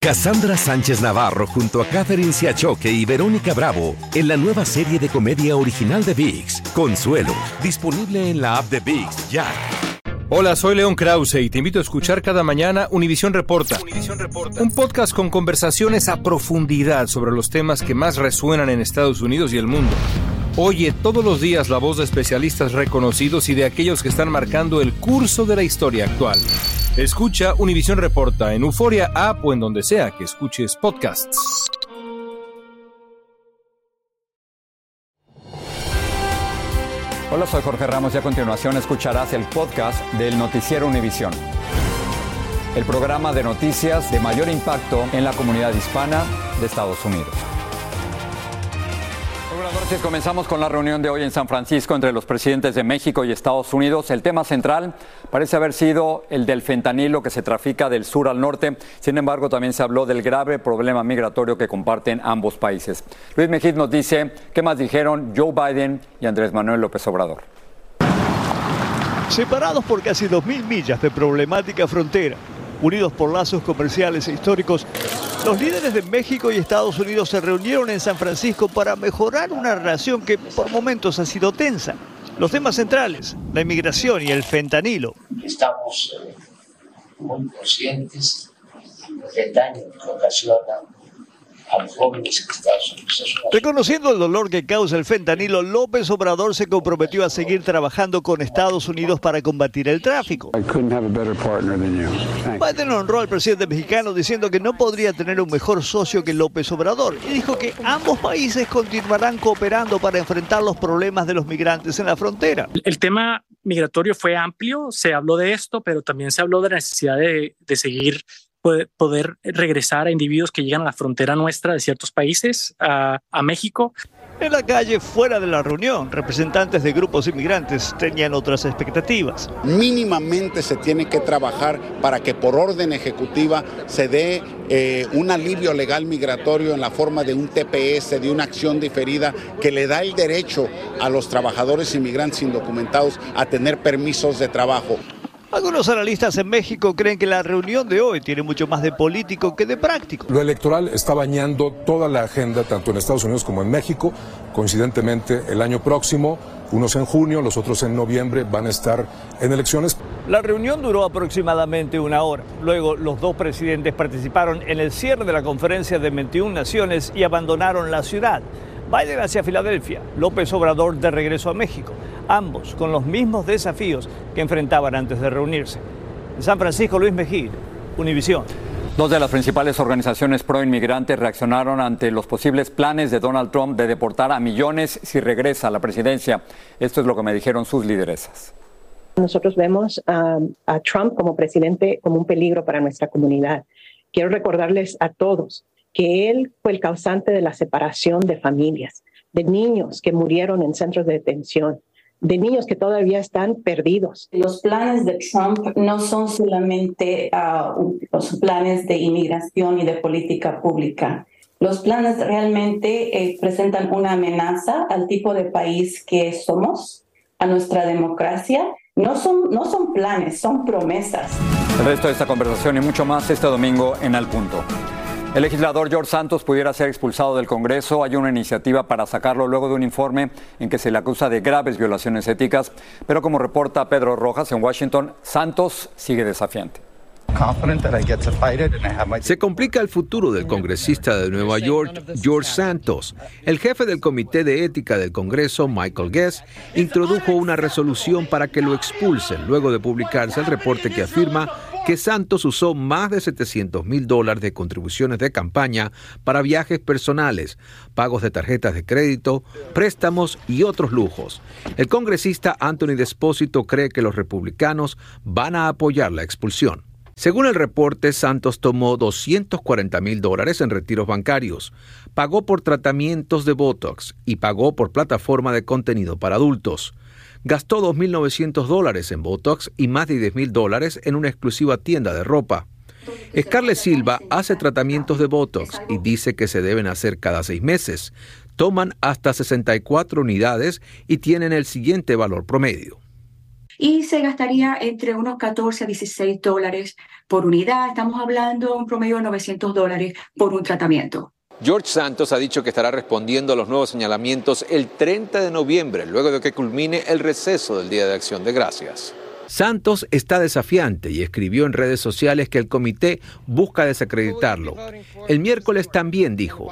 Cassandra Sánchez Navarro junto a Catherine Siachoque y Verónica Bravo en la nueva serie de comedia original de VIX, Consuelo, disponible en la app de VIX ya. Hola, soy León Krause y te invito a escuchar cada mañana Univisión Reporta, un podcast con conversaciones a profundidad sobre los temas que más resuenan en Estados Unidos y el mundo. Oye todos los días la voz de especialistas reconocidos y de aquellos que están marcando el curso de la historia actual. Escucha Univisión Reporta en Euforia App o en donde sea que escuches podcasts. Hola, soy Jorge Ramos y a continuación escucharás el podcast del Noticiero Univisión. El programa de noticias de mayor impacto en la comunidad hispana de Estados Unidos. Comenzamos con la reunión de hoy en San Francisco entre los presidentes de México y Estados Unidos. El tema central parece haber sido el del fentanilo que se trafica del sur al norte. Sin embargo, también se habló del grave problema migratorio que comparten ambos países. Luis Mejid nos dice qué más dijeron Joe Biden y Andrés Manuel López Obrador. Separados por casi 2.000 millas de problemática frontera, unidos por lazos comerciales e históricos, los líderes de México y Estados Unidos se reunieron en San Francisco para mejorar una relación que por momentos ha sido tensa. Los temas centrales, la inmigración y el fentanilo. Estamos eh, muy conscientes del daño que ocasiona a los jóvenes que Estados Unidos. Reconociendo el dolor que causa el fentanilo, López Obrador se comprometió a seguir trabajando con Estados Unidos para combatir el tráfico. I couldn't have a better partner than you. Thank you. Biden honró al presidente mexicano diciendo que no podría tener un mejor socio que López Obrador y dijo que ambos países continuarán cooperando para enfrentar los problemas de los migrantes en la frontera. El tema migratorio fue amplio, se habló de esto, pero también se habló de la necesidad de, de seguir poder, poder regresar a individuos que llegan a la frontera nuestra de ciertos países, a, a México. En la calle, fuera de la reunión, representantes de grupos inmigrantes tenían otras expectativas. mínimamente se tiene que trabajar para que por orden ejecutiva se dé eh, un alivio legal migratorio en la forma de un TPS, de una acción diferida que le da el derecho a los trabajadores inmigrantes indocumentados a tener permisos de trabajo. Algunos analistas en México creen que la reunión de hoy tiene mucho más de político que de práctico. Lo electoral está bañando toda la agenda, tanto en Estados Unidos como en México. Coincidentemente, el año próximo, unos en junio, los otros en noviembre, van a estar en elecciones. La reunión duró aproximadamente una hora. Luego, los dos presidentes participaron en el cierre de la conferencia de 21 naciones y abandonaron la ciudad. Biden hacia Filadelfia, López Obrador de regreso a México, ambos con los mismos desafíos que enfrentaban antes de reunirse. En San Francisco, Luis Mejía, Univisión. Dos de las principales organizaciones pro inmigrantes reaccionaron ante los posibles planes de Donald Trump de deportar a millones si regresa a la presidencia. Esto es lo que me dijeron sus lideresas. Nosotros vemos a, a Trump como presidente como un peligro para nuestra comunidad. Quiero recordarles a todos que él fue el causante de la separación de familias, de niños que murieron en centros de detención, de niños que todavía están perdidos. Los planes de Trump no son solamente ah, los planes de inmigración y de política pública. Los planes realmente eh, presentan una amenaza al tipo de país que somos, a nuestra democracia. No son, no son planes, son promesas. El resto de esta conversación y mucho más este domingo en Al Punto. El legislador George Santos pudiera ser expulsado del Congreso. Hay una iniciativa para sacarlo luego de un informe en que se le acusa de graves violaciones éticas. Pero como reporta Pedro Rojas en Washington, Santos sigue desafiante. Se complica el futuro del congresista de Nueva York, George Santos. El jefe del Comité de Ética del Congreso, Michael Guest, introdujo una resolución para que lo expulsen luego de publicarse el reporte que afirma que Santos usó más de 700 mil dólares de contribuciones de campaña para viajes personales, pagos de tarjetas de crédito, préstamos y otros lujos. El congresista Anthony Despósito cree que los republicanos van a apoyar la expulsión. Según el reporte, Santos tomó 240 mil dólares en retiros bancarios, pagó por tratamientos de Botox y pagó por plataforma de contenido para adultos. Gastó 2.900 dólares en Botox y más de 10.000 dólares en una exclusiva tienda de ropa. Scarlett Silva hace tratamientos de Botox y dice que se deben hacer cada seis meses. Toman hasta 64 unidades y tienen el siguiente valor promedio y se gastaría entre unos 14 a 16 dólares por unidad. Estamos hablando de un promedio de 900 dólares por un tratamiento. George Santos ha dicho que estará respondiendo a los nuevos señalamientos el 30 de noviembre, luego de que culmine el receso del Día de Acción de Gracias. Santos está desafiante y escribió en redes sociales que el comité busca desacreditarlo. El miércoles también dijo.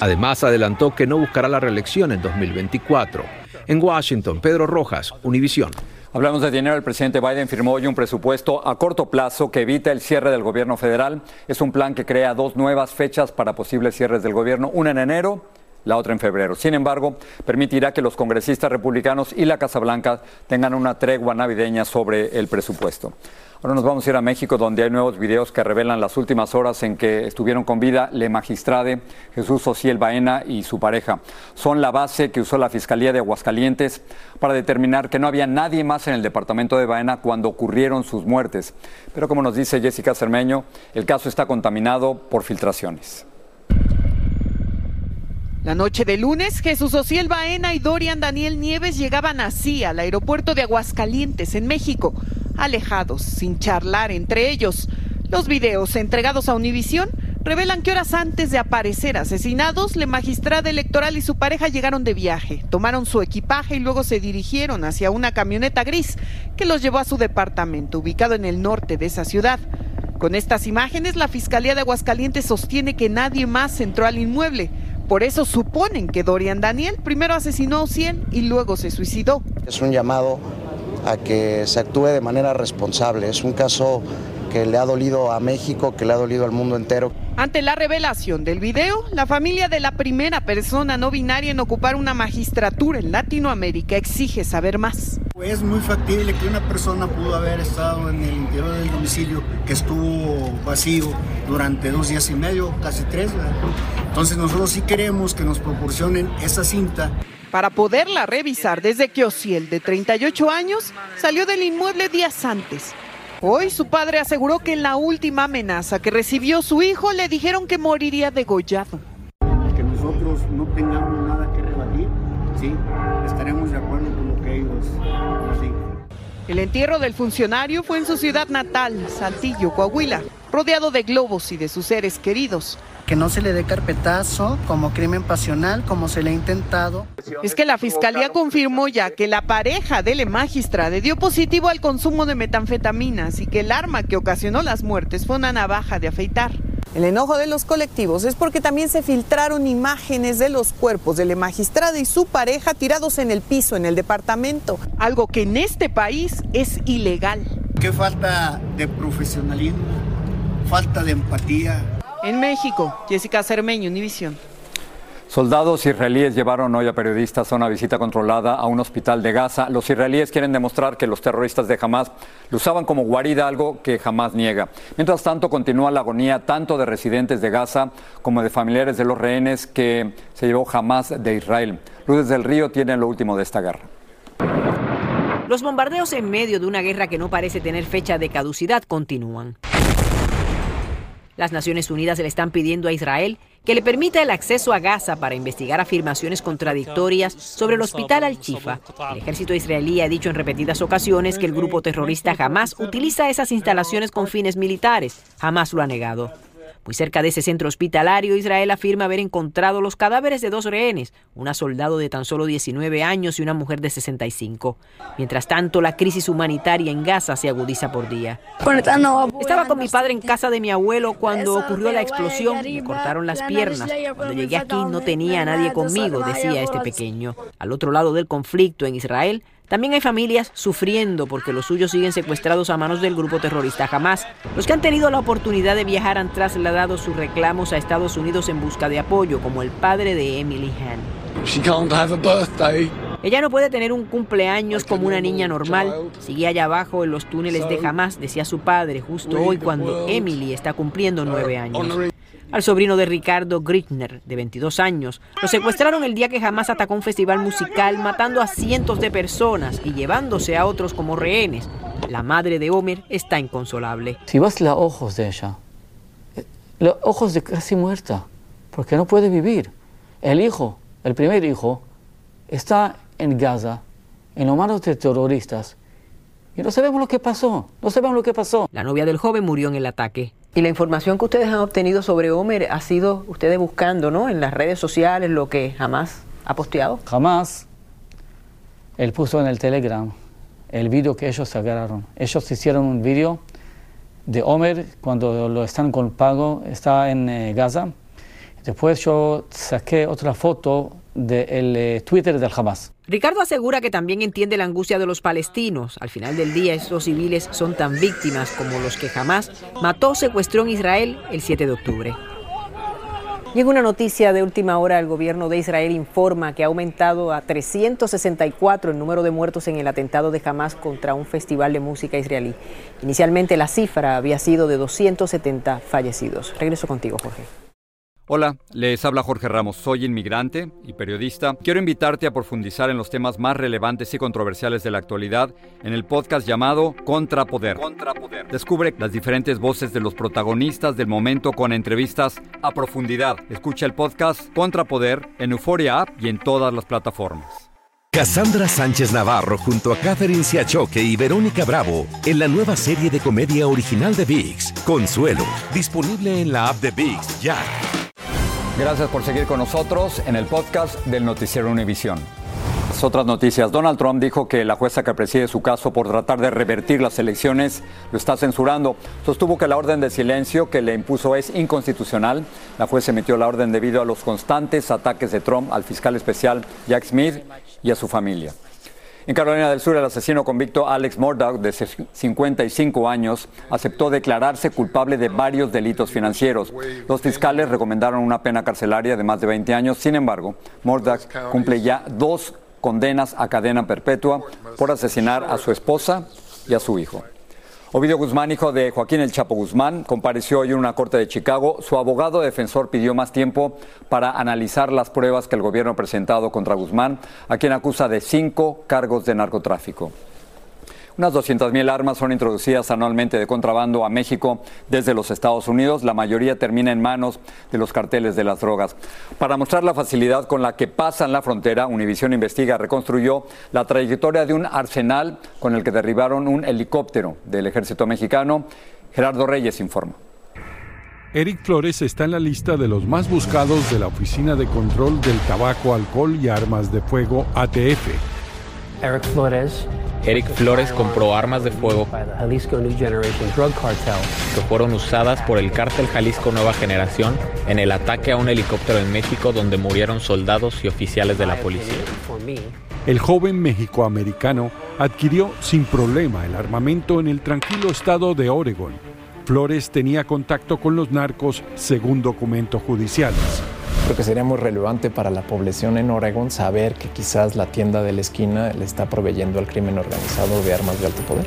Además adelantó que no buscará la reelección en 2024. En Washington, Pedro Rojas, Univisión. Hablamos de dinero. El presidente Biden firmó hoy un presupuesto a corto plazo que evita el cierre del gobierno federal. Es un plan que crea dos nuevas fechas para posibles cierres del gobierno, una en enero la otra en febrero. Sin embargo, permitirá que los congresistas republicanos y la Casa Blanca tengan una tregua navideña sobre el presupuesto. Ahora nos vamos a ir a México, donde hay nuevos videos que revelan las últimas horas en que estuvieron con vida Le Magistrade, Jesús Ociel Baena y su pareja. Son la base que usó la Fiscalía de Aguascalientes para determinar que no había nadie más en el departamento de Baena cuando ocurrieron sus muertes. Pero como nos dice Jessica Cermeño, el caso está contaminado por filtraciones. La noche de lunes, Jesús Ociel Baena y Dorian Daniel Nieves llegaban así al aeropuerto de Aguascalientes, en México, alejados, sin charlar entre ellos. Los videos entregados a Univisión revelan que horas antes de aparecer asesinados, la magistrada electoral y su pareja llegaron de viaje, tomaron su equipaje y luego se dirigieron hacia una camioneta gris que los llevó a su departamento, ubicado en el norte de esa ciudad. Con estas imágenes, la Fiscalía de Aguascalientes sostiene que nadie más entró al inmueble. Por eso suponen que Dorian Daniel primero asesinó a 100 y luego se suicidó. Es un llamado a que se actúe de manera responsable. Es un caso que le ha dolido a México, que le ha dolido al mundo entero. Ante la revelación del video, la familia de la primera persona no binaria en ocupar una magistratura en Latinoamérica exige saber más. Es muy factible que una persona pudo haber estado en el interior del domicilio que estuvo vacío durante dos días y medio, casi tres. Entonces nosotros sí queremos que nos proporcionen esa cinta para poderla revisar desde que Ociel, de 38 años, salió del inmueble días antes Hoy su padre aseguró que en la última amenaza que recibió su hijo le dijeron que moriría degollado. Que nosotros no tengamos nada que rebatir, sí, estaremos de acuerdo con lo que ellos digan. El entierro del funcionario fue en su ciudad natal, Saltillo, Coahuila, rodeado de globos y de sus seres queridos que no se le dé carpetazo como crimen pasional, como se le ha intentado. Es que la fiscalía confirmó ya que la pareja de la magistrada dio positivo al consumo de metanfetaminas y que el arma que ocasionó las muertes fue una navaja de afeitar. El enojo de los colectivos es porque también se filtraron imágenes de los cuerpos de la magistrada y su pareja tirados en el piso en el departamento, algo que en este país es ilegal. Qué falta de profesionalismo, falta de empatía, en México, Jessica Cermeño, Univisión. Soldados israelíes llevaron hoy a periodistas a una visita controlada a un hospital de Gaza. Los israelíes quieren demostrar que los terroristas de Hamas lo usaban como guarida, algo que jamás niega. Mientras tanto, continúa la agonía tanto de residentes de Gaza como de familiares de los rehenes que se llevó Hamas de Israel. Luces del Río tienen lo último de esta guerra. Los bombardeos en medio de una guerra que no parece tener fecha de caducidad continúan. Las Naciones Unidas le están pidiendo a Israel que le permita el acceso a Gaza para investigar afirmaciones contradictorias sobre el hospital Al-Chifa. El ejército israelí ha dicho en repetidas ocasiones que el grupo terrorista Hamas utiliza esas instalaciones con fines militares. Jamás lo ha negado. Muy cerca de ese centro hospitalario, Israel afirma haber encontrado los cadáveres de dos rehenes, una soldado de tan solo 19 años y una mujer de 65. Mientras tanto, la crisis humanitaria en Gaza se agudiza por día. Estaba con mi padre en casa de mi abuelo cuando ocurrió la explosión y me cortaron las piernas. Cuando llegué aquí no tenía a nadie conmigo, decía este pequeño. Al otro lado del conflicto en Israel, También hay familias sufriendo porque los suyos siguen secuestrados a manos del grupo terrorista Hamas. Los que han tenido la oportunidad de viajar han trasladado sus reclamos a Estados Unidos en busca de apoyo, como el padre de Emily Han. Ella no puede tener un cumpleaños como una niña normal. Sigue allá abajo en los túneles de Hamas, decía su padre, justo hoy cuando Emily está cumpliendo nueve años al sobrino de Ricardo Grichner, de 22 años. Lo secuestraron el día que jamás atacó un festival musical, matando a cientos de personas y llevándose a otros como rehenes. La madre de Homer está inconsolable. Si vas los ojos de ella, eh, los ojos de casi muerta, porque no puede vivir. El hijo, el primer hijo, está en Gaza, en los manos de terroristas, y no sabemos lo que pasó, no sabemos lo que pasó. La novia del joven murió en el ataque. Y la información que ustedes han obtenido sobre Homer ha sido ustedes buscando, ¿no? En las redes sociales lo que jamás ha posteado. Jamás. Él puso en el Telegram el vídeo que ellos agarraron. Ellos hicieron un vídeo de Homer cuando lo están con pago, está en eh, Gaza. Después yo saqué otra foto del eh, Twitter del Hamas. Ricardo asegura que también entiende la angustia de los palestinos. Al final del día, estos civiles son tan víctimas como los que jamás mató, secuestró en Israel el 7 de octubre. Y en una noticia de última hora, el gobierno de Israel informa que ha aumentado a 364 el número de muertos en el atentado de Hamas contra un festival de música israelí. Inicialmente la cifra había sido de 270 fallecidos. Regreso contigo, Jorge. Hola, les habla Jorge Ramos, soy inmigrante y periodista. Quiero invitarte a profundizar en los temas más relevantes y controversiales de la actualidad en el podcast llamado Contrapoder. Contrapoder. Descubre las diferentes voces de los protagonistas del momento con entrevistas a profundidad. Escucha el podcast Contrapoder en Euforia App y en todas las plataformas. Cassandra Sánchez Navarro junto a Catherine Siachoque y Verónica Bravo en la nueva serie de comedia original de VIX, Consuelo, disponible en la app de VIX ya. Gracias por seguir con nosotros en el podcast del Noticiero Univisión. Otras noticias. Donald Trump dijo que la jueza que preside su caso por tratar de revertir las elecciones lo está censurando. Sostuvo que la orden de silencio que le impuso es inconstitucional. La jueza emitió la orden debido a los constantes ataques de Trump al fiscal especial Jack Smith y a su familia. En Carolina del Sur, el asesino convicto Alex Murdaugh, de 55 años, aceptó declararse culpable de varios delitos financieros. Los fiscales recomendaron una pena carcelaria de más de 20 años. Sin embargo, Murdaugh cumple ya dos condenas a cadena perpetua por asesinar a su esposa y a su hijo. Ovidio Guzmán, hijo de Joaquín El Chapo Guzmán, compareció hoy en una corte de Chicago. Su abogado defensor pidió más tiempo para analizar las pruebas que el gobierno ha presentado contra Guzmán, a quien acusa de cinco cargos de narcotráfico. Unas 200.000 armas son introducidas anualmente de contrabando a México desde los Estados Unidos. La mayoría termina en manos de los carteles de las drogas. Para mostrar la facilidad con la que pasan la frontera, Univision Investiga reconstruyó la trayectoria de un arsenal con el que derribaron un helicóptero del ejército mexicano. Gerardo Reyes informa. Eric Flores está en la lista de los más buscados de la Oficina de Control del Tabaco, Alcohol y Armas de Fuego ATF. Eric Flores Eric Flores compró armas de fuego que fueron usadas por el cártel Jalisco Nueva Generación en el ataque a un helicóptero en México donde murieron soldados y oficiales de la policía. El joven mexicoamericano adquirió sin problema el armamento en el tranquilo estado de Oregon. Flores tenía contacto con los narcos según documentos judiciales. Creo que sería muy relevante para la población en Oregon saber que quizás la tienda de la esquina le está proveyendo al crimen organizado de armas de alto poder.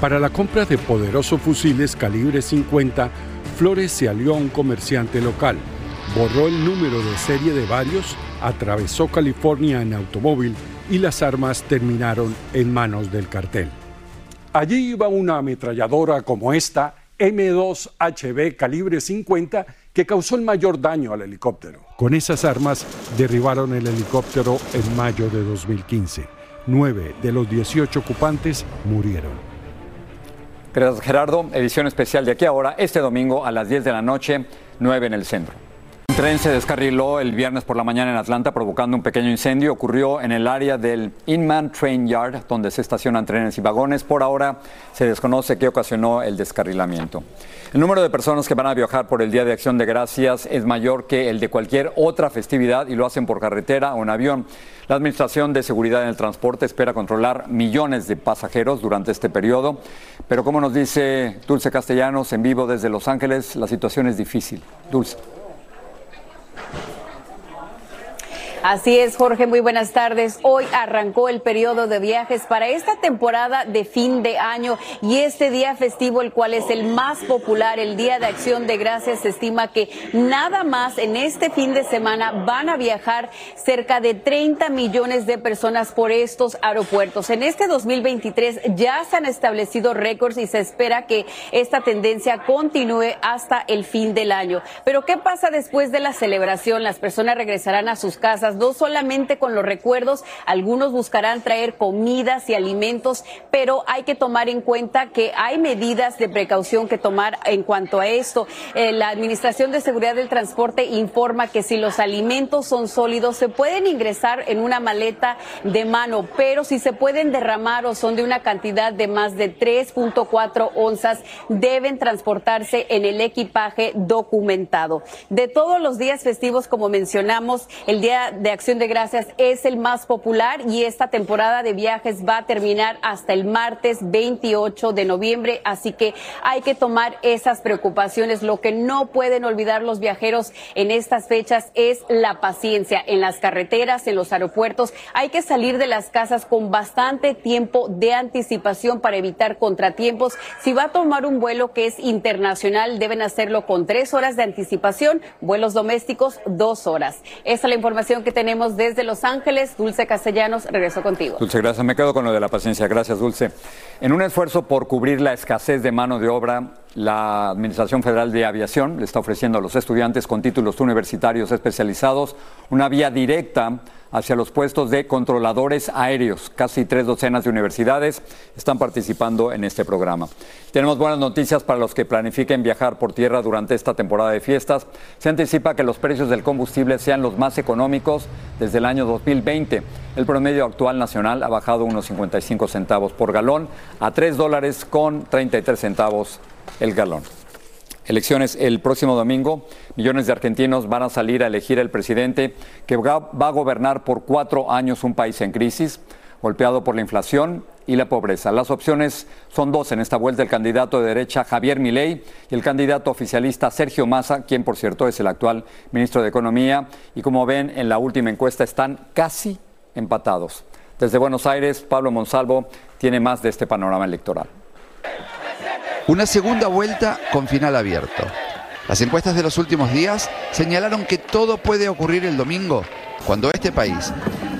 Para la compra de poderosos fusiles calibre 50, Flores se alió a un comerciante local, borró el número de serie de varios, atravesó California en automóvil y las armas terminaron en manos del cartel. Allí iba una ametralladora como esta, M2HB calibre 50, que causó el mayor daño al helicóptero. Con esas armas derribaron el helicóptero en mayo de 2015. Nueve de los 18 ocupantes murieron. Gracias Gerardo. Edición especial de aquí ahora, este domingo a las 10 de la noche, 9 en el centro. Un tren se descarriló el viernes por la mañana en Atlanta provocando un pequeño incendio. Ocurrió en el área del Inman Train Yard, donde se estacionan trenes y vagones. Por ahora se desconoce qué ocasionó el descarrilamiento. El número de personas que van a viajar por el Día de Acción de Gracias es mayor que el de cualquier otra festividad y lo hacen por carretera o en avión. La Administración de Seguridad en el Transporte espera controlar millones de pasajeros durante este periodo, pero como nos dice Dulce Castellanos en vivo desde Los Ángeles, la situación es difícil. Dulce. Así es, Jorge, muy buenas tardes. Hoy arrancó el periodo de viajes para esta temporada de fin de año y este día festivo, el cual es el más popular, el Día de Acción de Gracias, se estima que nada más en este fin de semana van a viajar cerca de 30 millones de personas por estos aeropuertos. En este 2023 ya se han establecido récords y se espera que esta tendencia continúe hasta el fin del año. Pero ¿qué pasa después de la celebración? Las personas regresarán a sus casas no solamente con los recuerdos, algunos buscarán traer comidas y alimentos, pero hay que tomar en cuenta que hay medidas de precaución que tomar en cuanto a esto. Eh, la Administración de Seguridad del Transporte informa que si los alimentos son sólidos, se pueden ingresar en una maleta de mano, pero si se pueden derramar o son de una cantidad de más de 3.4 onzas, deben transportarse en el equipaje documentado. De todos los días festivos, como mencionamos, el día de Acción de Gracias es el más popular y esta temporada de viajes va a terminar hasta el martes 28 de noviembre, así que hay que tomar esas preocupaciones. Lo que no pueden olvidar los viajeros en estas fechas es la paciencia en las carreteras, en los aeropuertos. Hay que salir de las casas con bastante tiempo de anticipación para evitar contratiempos. Si va a tomar un vuelo que es internacional, deben hacerlo con tres horas de anticipación, vuelos domésticos dos horas. Esa es la información que tenemos desde Los Ángeles. Dulce Castellanos, regreso contigo. Dulce, gracias. Me quedo con lo de la paciencia. Gracias, Dulce. En un esfuerzo por cubrir la escasez de mano de obra, la Administración Federal de Aviación le está ofreciendo a los estudiantes con títulos universitarios especializados una vía directa hacia los puestos de controladores aéreos. Casi tres docenas de universidades están participando en este programa. Tenemos buenas noticias para los que planifiquen viajar por tierra durante esta temporada de fiestas. Se anticipa que los precios del combustible sean los más económicos desde el año 2020. El promedio actual nacional ha bajado unos 55 centavos por galón a 3 dólares con 33 centavos el galón. Elecciones el próximo domingo. Millones de argentinos van a salir a elegir al presidente que va a gobernar por cuatro años un país en crisis, golpeado por la inflación y la pobreza. Las opciones son dos en esta vuelta, el candidato de derecha Javier Milei y el candidato oficialista Sergio Massa, quien por cierto es el actual ministro de Economía. Y como ven en la última encuesta están casi empatados. Desde Buenos Aires, Pablo Monsalvo tiene más de este panorama electoral. Una segunda vuelta con final abierto. Las encuestas de los últimos días señalaron que todo puede ocurrir el domingo, cuando este país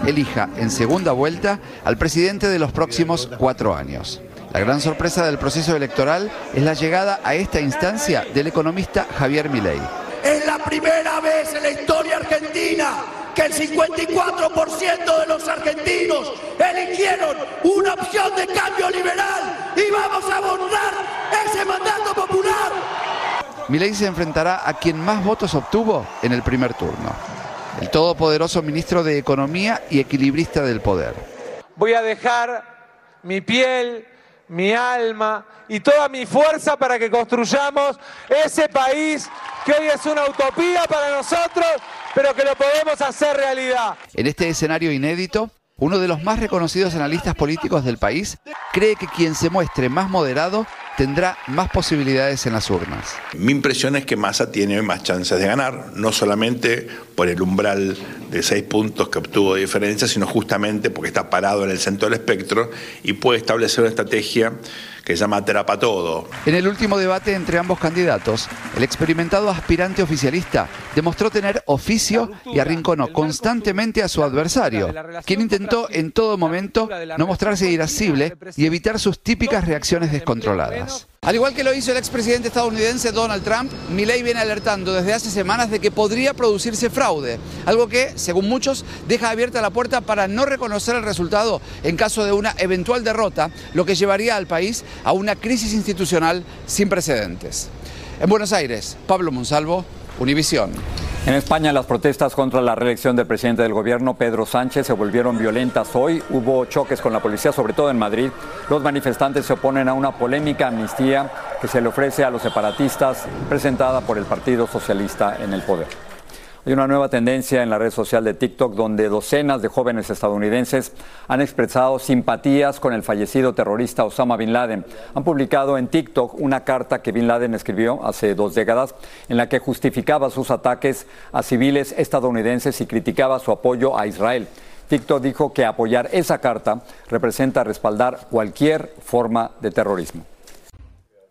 elija en segunda vuelta al presidente de los próximos cuatro años. La gran sorpresa del proceso electoral es la llegada a esta instancia del economista Javier Milei. Es la primera vez en la historia argentina que el 54% de los argentinos eligieron una opción de cambio liberal y vamos a abordar ese mandato popular. Milei se enfrentará a quien más votos obtuvo en el primer turno, el todopoderoso ministro de Economía y equilibrista del poder. Voy a dejar mi piel, mi alma y toda mi fuerza para que construyamos ese país que hoy es una utopía para nosotros, pero que lo podemos hacer realidad. En este escenario inédito, uno de los más reconocidos analistas políticos del país cree que quien se muestre más moderado tendrá más posibilidades en las urnas. Mi impresión es que Massa tiene más chances de ganar, no solamente por el umbral de seis puntos que obtuvo de diferencia, sino justamente porque está parado en el centro del espectro y puede establecer una estrategia que se llama Terapa Todo. En el último debate entre ambos candidatos, el experimentado aspirante oficialista demostró tener oficio y arrinconó constantemente a su adversario, quien intentó en todo momento no mostrarse irascible y evitar sus típicas reacciones descontroladas. Al igual que lo hizo el expresidente estadounidense Donald Trump, Milley viene alertando desde hace semanas de que podría producirse fraude, algo que, según muchos, deja abierta la puerta para no reconocer el resultado en caso de una eventual derrota, lo que llevaría al país a una crisis institucional sin precedentes. En Buenos Aires, Pablo Monsalvo, Univisión. En España las protestas contra la reelección del presidente del gobierno, Pedro Sánchez, se volvieron violentas hoy. Hubo choques con la policía, sobre todo en Madrid. Los manifestantes se oponen a una polémica amnistía que se le ofrece a los separatistas presentada por el Partido Socialista en el poder. Hay una nueva tendencia en la red social de TikTok donde docenas de jóvenes estadounidenses han expresado simpatías con el fallecido terrorista Osama Bin Laden. Han publicado en TikTok una carta que Bin Laden escribió hace dos décadas en la que justificaba sus ataques a civiles estadounidenses y criticaba su apoyo a Israel. TikTok dijo que apoyar esa carta representa respaldar cualquier forma de terrorismo.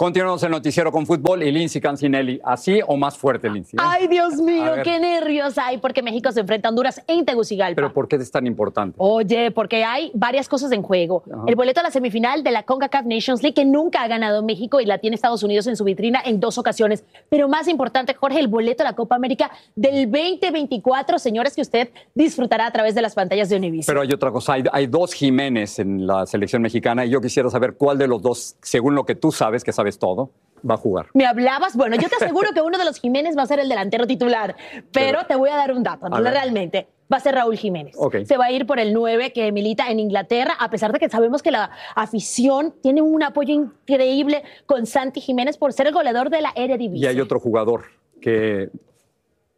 Continuamos el noticiero con fútbol y Lindsay Cancinelli. ¿Así o más fuerte, Lindsay? ¿eh? Ay, Dios mío, qué nervios hay porque México se enfrenta a Honduras en Tegucigalpa. ¿Pero por qué es tan importante? Oye, porque hay varias cosas en juego. Ajá. El boleto a la semifinal de la CONCACAF Nations League, que nunca ha ganado México y la tiene Estados Unidos en su vitrina en dos ocasiones. Pero más importante, Jorge, el boleto a la Copa América del 2024, señores, que usted disfrutará a través de las pantallas de Univision. Pero hay otra cosa, hay, hay dos Jiménez en la selección mexicana y yo quisiera saber cuál de los dos, según lo que tú sabes, que sabes todo, va a jugar. ¿Me hablabas? Bueno, yo te aseguro que uno de los Jiménez va a ser el delantero titular, pero, Pero- te voy a dar un dato, realmente. Va a ser Raúl Jiménez. Se va a ir por el 9 que milita en Inglaterra, a pesar de que sabemos que la afición tiene un apoyo increíble con Santi Jiménez por ser el goleador de la Y Eredivisie. hay otro jugador que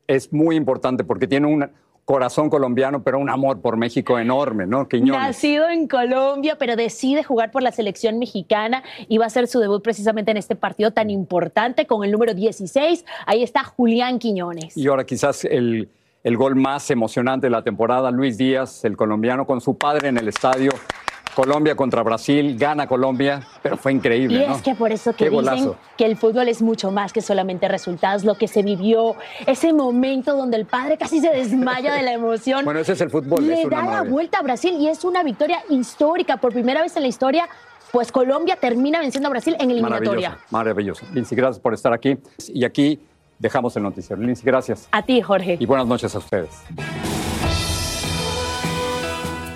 es muy importante porque tiene un corazón colombiano, pero un amor por México enorme, ¿no? Quiñones. Nacido en Colombia, pero decide jugar por la selección mexicana y va a hacer su debut precisamente en este partido tan importante con el número 16. Ahí está Julián Quiñones. Y ahora quizás el, el gol más emocionante de la temporada, Luis Díaz, el colombiano, con su padre en el estadio. Colombia contra Brasil, gana Colombia, pero fue increíble. Y ¿no? es que por eso que Qué dicen golazo. que el fútbol es mucho más que solamente resultados, lo que se vivió, ese momento donde el padre casi se desmaya de la emoción. Bueno, ese es el fútbol. Le es una da la vuelta a Brasil y es una victoria histórica. Por primera vez en la historia, pues Colombia termina venciendo a Brasil en eliminatoria. Maravilloso, maravilloso. Lindsay, gracias por estar aquí. Y aquí dejamos el noticiero. Lindsay, gracias. A ti, Jorge. Y buenas noches a ustedes.